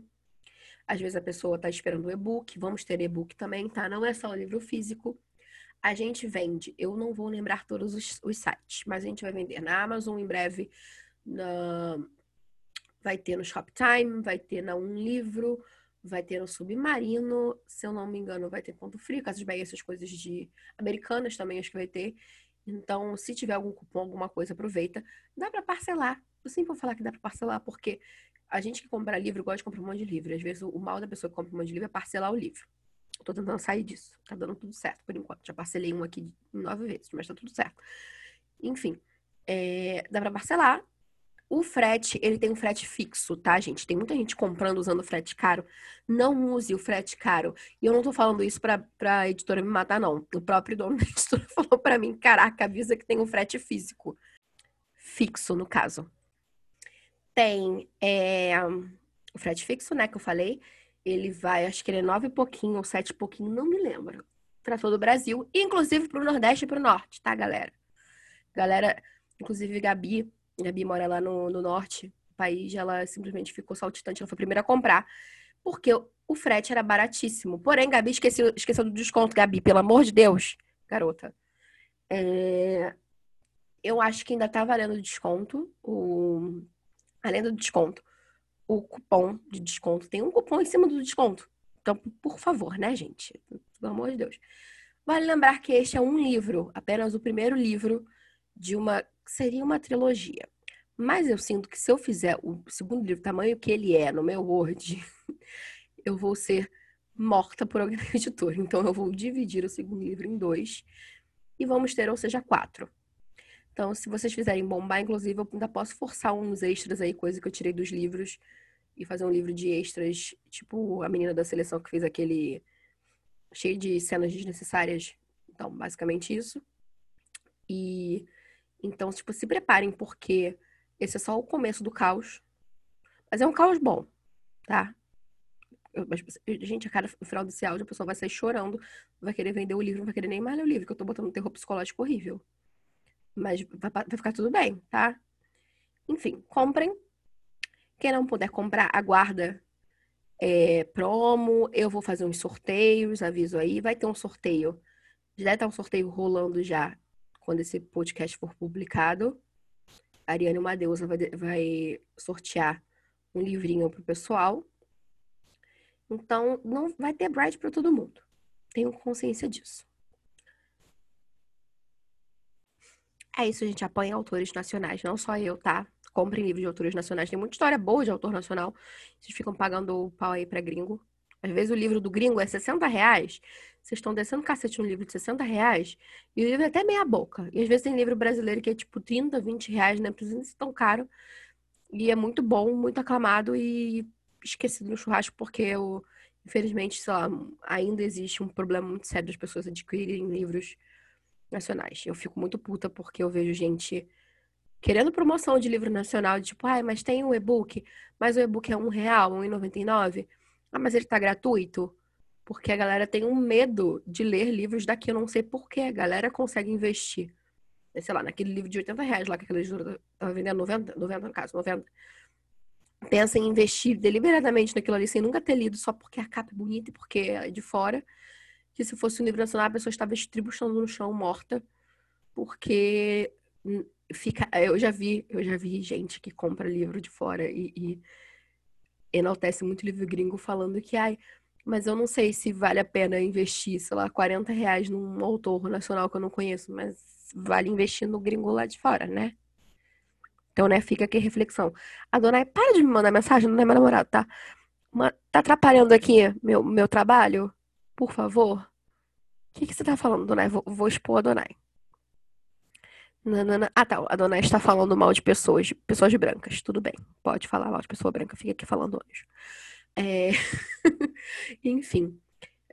Às vezes a pessoa tá esperando o e-book, vamos ter e-book também, tá? Não é só o livro físico. A gente vende, eu não vou lembrar todos os, os sites, mas a gente vai vender na Amazon em breve, na... vai ter no Shoptime, vai ter na Um Livro, vai ter no Submarino, se eu não me engano, vai ter Ponto Frio, Casas Bahia, essas coisas de americanas também acho que vai ter. Então, se tiver algum cupom, alguma coisa, aproveita. Dá para parcelar. Eu sempre vou falar que dá para parcelar, porque a gente que compra livro gosta de comprar um monte de livro. Às vezes, o mal da pessoa que compra um monte de livro é parcelar o livro. Tô tentando sair disso. Tá dando tudo certo por enquanto. Já parcelei um aqui nove vezes, mas tá tudo certo. Enfim, é, dá para parcelar. O frete, ele tem um frete fixo, tá, gente? Tem muita gente comprando usando frete caro. Não use o frete caro. E eu não tô falando isso pra, pra editora me matar, não. O próprio dono da editora falou pra mim: caraca, avisa que tem um frete físico. Fixo, no caso. Tem é, o frete fixo, né, que eu falei. Ele vai, acho que ele é nove e pouquinho ou sete e pouquinho, não me lembro. Pra todo o Brasil, inclusive pro Nordeste e pro Norte, tá, galera? Galera, inclusive Gabi Gabi mora lá no, no norte do país, ela simplesmente ficou saltitante, ela foi a primeira a comprar, porque o frete era baratíssimo. Porém, Gabi esqueceu, esqueceu do desconto, Gabi, pelo amor de Deus, garota. É... Eu acho que ainda tá valendo desconto, o... além do desconto, o cupom de desconto. Tem um cupom em cima do desconto. Então, por favor, né, gente? Pelo amor de Deus. Vale lembrar que este é um livro, apenas o primeiro livro de uma seria uma trilogia. Mas eu sinto que se eu fizer o segundo livro, tamanho que ele é no meu Word, eu vou ser morta por alguém da editora. Então eu vou dividir o segundo livro em dois e vamos ter, ou seja, quatro. Então, se vocês fizerem bombar, inclusive, eu ainda posso forçar uns extras aí, coisa que eu tirei dos livros, e fazer um livro de extras, tipo a menina da seleção que fez aquele cheio de cenas desnecessárias. Então, basicamente isso. E então, tipo, se preparem, porque esse é só o começo do caos. Mas é um caos bom, tá? Eu, mas, gente, a cada final desse áudio, a pessoa vai sair chorando, vai querer vender o livro, não vai querer nem mais ler o livro, que eu tô botando um terror psicológico horrível. Mas vai, ficar tudo bem, tá? Enfim, comprem. Quem não puder comprar, aguarda é, promo. Eu vou fazer uns sorteios, aviso aí. Vai ter um sorteio. Já estar um sorteio rolando já quando esse podcast for publicado. A Ariane uma vai, vai sortear um livrinho pro pessoal. Então, não vai ter Bright para todo mundo. Tenho consciência disso. É isso, gente apoia autores nacionais, não só eu, tá? Comprem livros de autores nacionais. Tem muita história boa de autor nacional. Vocês ficam pagando o pau aí pra gringo. Às vezes o livro do gringo é 60 reais. Vocês estão descendo cacete um livro de 60 reais. E o livro é até meia boca. E às vezes tem livro brasileiro que é tipo 30, 20 reais, né? Precisa ser tão caro. E é muito bom, muito aclamado e esquecido no churrasco, porque eu, infelizmente, sei lá, ainda existe um problema muito sério das pessoas adquirirem livros nacionais. Eu fico muito puta porque eu vejo gente querendo promoção de livro nacional, de tipo, ai, mas tem um e-book, mas o e-book é um real, um e noventa e nove. Ah, mas ele tá gratuito? Porque a galera tem um medo de ler livros daqui, eu não sei porquê. A galera consegue investir sei lá, naquele livro de 80 reais lá que aquela editora tava vendendo 90, 90 no caso, 90. Pensa em investir deliberadamente naquilo ali sem nunca ter lido, só porque a capa é bonita e porque é de fora. Que se fosse um livro nacional, a pessoa estava estribuchando no chão, morta. Porque fica. Eu já vi, eu já vi gente que compra livro de fora e, e enaltece muito livro gringo falando que, ai, mas eu não sei se vale a pena investir, sei lá, 40 reais num autor nacional que eu não conheço, mas vale investir no gringo lá de fora, né? Então, né, fica aqui a reflexão. A dona, para de me mandar mensagem, não é meu namorado, tá? Uma, tá atrapalhando aqui meu, meu trabalho? Por favor. O que, que você tá falando, Donai? Vou, vou expor a Donai. Nanana. Ah, tá. A Donai está falando mal de pessoas, de pessoas brancas. Tudo bem. Pode falar mal de pessoa branca. Fica aqui falando anjo. É... Enfim.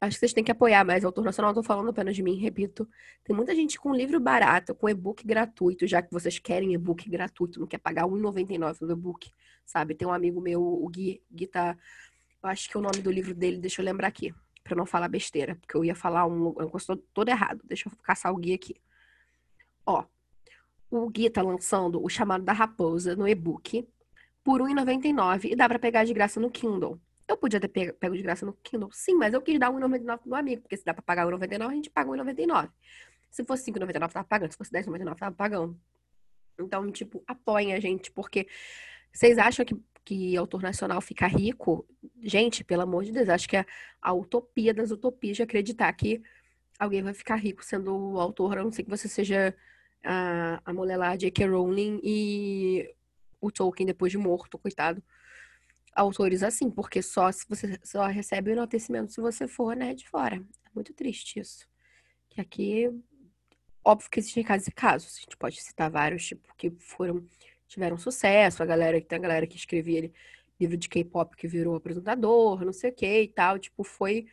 Acho que vocês têm que apoiar mais o autor nacional. Tô falando apenas de mim, repito. Tem muita gente com livro barato, com e-book gratuito, já que vocês querem e-book gratuito, não quer pagar R$1,99 no e-book, sabe? Tem um amigo meu, o Gui, Gui tá... Eu acho que o nome do livro dele, deixa eu lembrar aqui, pra não falar besteira, porque eu ia falar um negócio todo errado. Deixa eu caçar o Gui aqui. Ó, o Gui tá lançando o Chamado da Raposa no e-book por R$1,99 e dá pra pegar de graça no Kindle. Eu podia ter pego de graça no Kindle, sim, mas eu quis dar R$1,99 pro meu amigo, porque se dá pra pagar R$1,99, a gente paga R$1,99. Se fosse R$5,99, tava pagando. Se fosse R$10,99, tava pagando. Então, tipo, apoiem a gente, porque vocês acham que, que autor nacional fica rico? Gente, pelo amor de Deus, acho que é a utopia das utopias de acreditar que alguém vai ficar rico sendo o autor, a não ser que você seja a, a mulher lá, J.K. Rowling e o Tolkien depois de morto, coitado autores assim, porque só se você só recebe o enaltecimento se você for, né, de fora. É muito triste isso. Que aqui, óbvio que existem casos e casos. A gente pode citar vários, tipo, que foram, tiveram sucesso, a galera, tem a galera que escrevia livro de K-pop que virou apresentador, não sei o que e tal, tipo, foi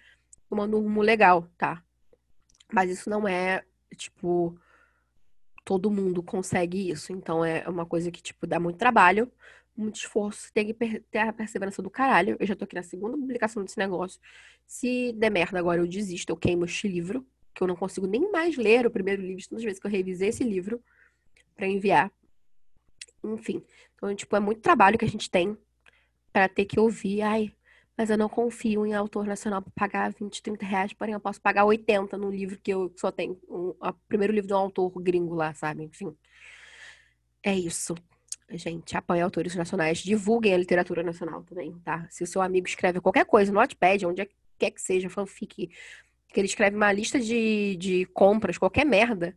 tomando um rumo legal, tá? Mas isso não é, tipo, todo mundo consegue isso. Então é uma coisa que, tipo, dá muito trabalho, muito esforço, tem que ter a perseverança do caralho. Eu já tô aqui na segunda publicação desse negócio. Se der merda agora, eu desisto, eu queimo este livro, que eu não consigo nem mais ler o primeiro livro, todas as vezes que eu revisei esse livro para enviar. Enfim, então, tipo, é muito trabalho que a gente tem para ter que ouvir, ai, mas eu não confio em autor nacional para pagar 20, 30 reais, porém eu posso pagar 80 num livro que eu só tenho. Um, o primeiro livro de um autor gringo lá, sabe? Enfim. É isso. Gente, apoiem autores nacionais, divulguem a literatura nacional também, tá? Se o seu amigo escreve qualquer coisa no Wattpad, onde quer que seja, fanfic, que ele escreve uma lista de, de compras, qualquer merda,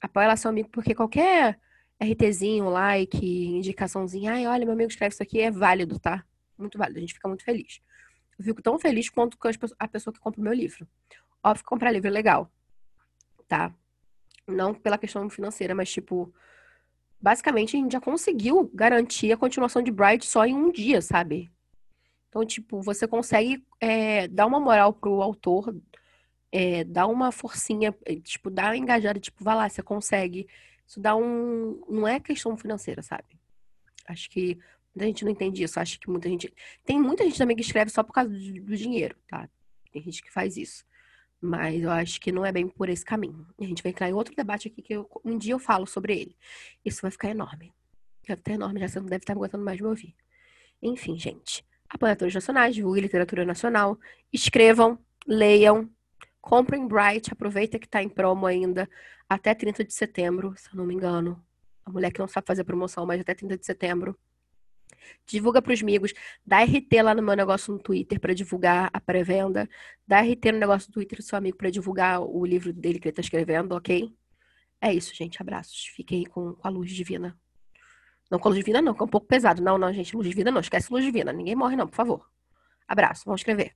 apoia lá seu amigo, porque qualquer RTzinho, like, indicaçãozinha, ai, olha, meu amigo escreve isso aqui, é válido, tá? Muito válido, a gente fica muito feliz. Eu fico tão feliz quanto a pessoa que compra o meu livro. Óbvio que comprar livro é legal, tá? Não pela questão financeira, mas tipo basicamente a gente já conseguiu garantir a continuação de Bright só em um dia, sabe? Então, tipo, você consegue é, dar uma moral pro autor, é, dar uma forcinha, é, tipo, dar uma engajada, tipo, vai lá, você consegue. Isso dá um. Não é questão financeira, sabe? Acho que muita gente não entende isso. Acho que muita gente. Tem muita gente também que escreve só por causa do, do dinheiro, tá? Tem gente que faz isso. Mas eu acho que não é bem por esse caminho. A gente vai entrar em outro debate aqui que eu, um dia eu falo sobre ele. Isso vai ficar enorme. Deve estar enorme, já você não deve estar aguentando mais de me ouvir. Enfim, gente. Apoiadores nacionais, divulguem literatura nacional, escrevam, leiam, comprem Bright, aproveita que tá em promo ainda até 30 de setembro, se eu não me engano. A mulher que não sabe fazer promoção, mas até 30 de setembro. Divulga para os amigos, dá RT lá no meu negócio no Twitter para divulgar a pré-venda, dá RT no negócio do Twitter do seu amigo para divulgar o livro dele que ele está escrevendo, ok? É isso, gente. Abraços. Fiquem com, com a luz divina. Não com a luz divina, não, que é um pouco pesado. Não, não, gente, luz divina não. Esquece luz divina. Ninguém morre, não, por favor. Abraço. Vamos escrever.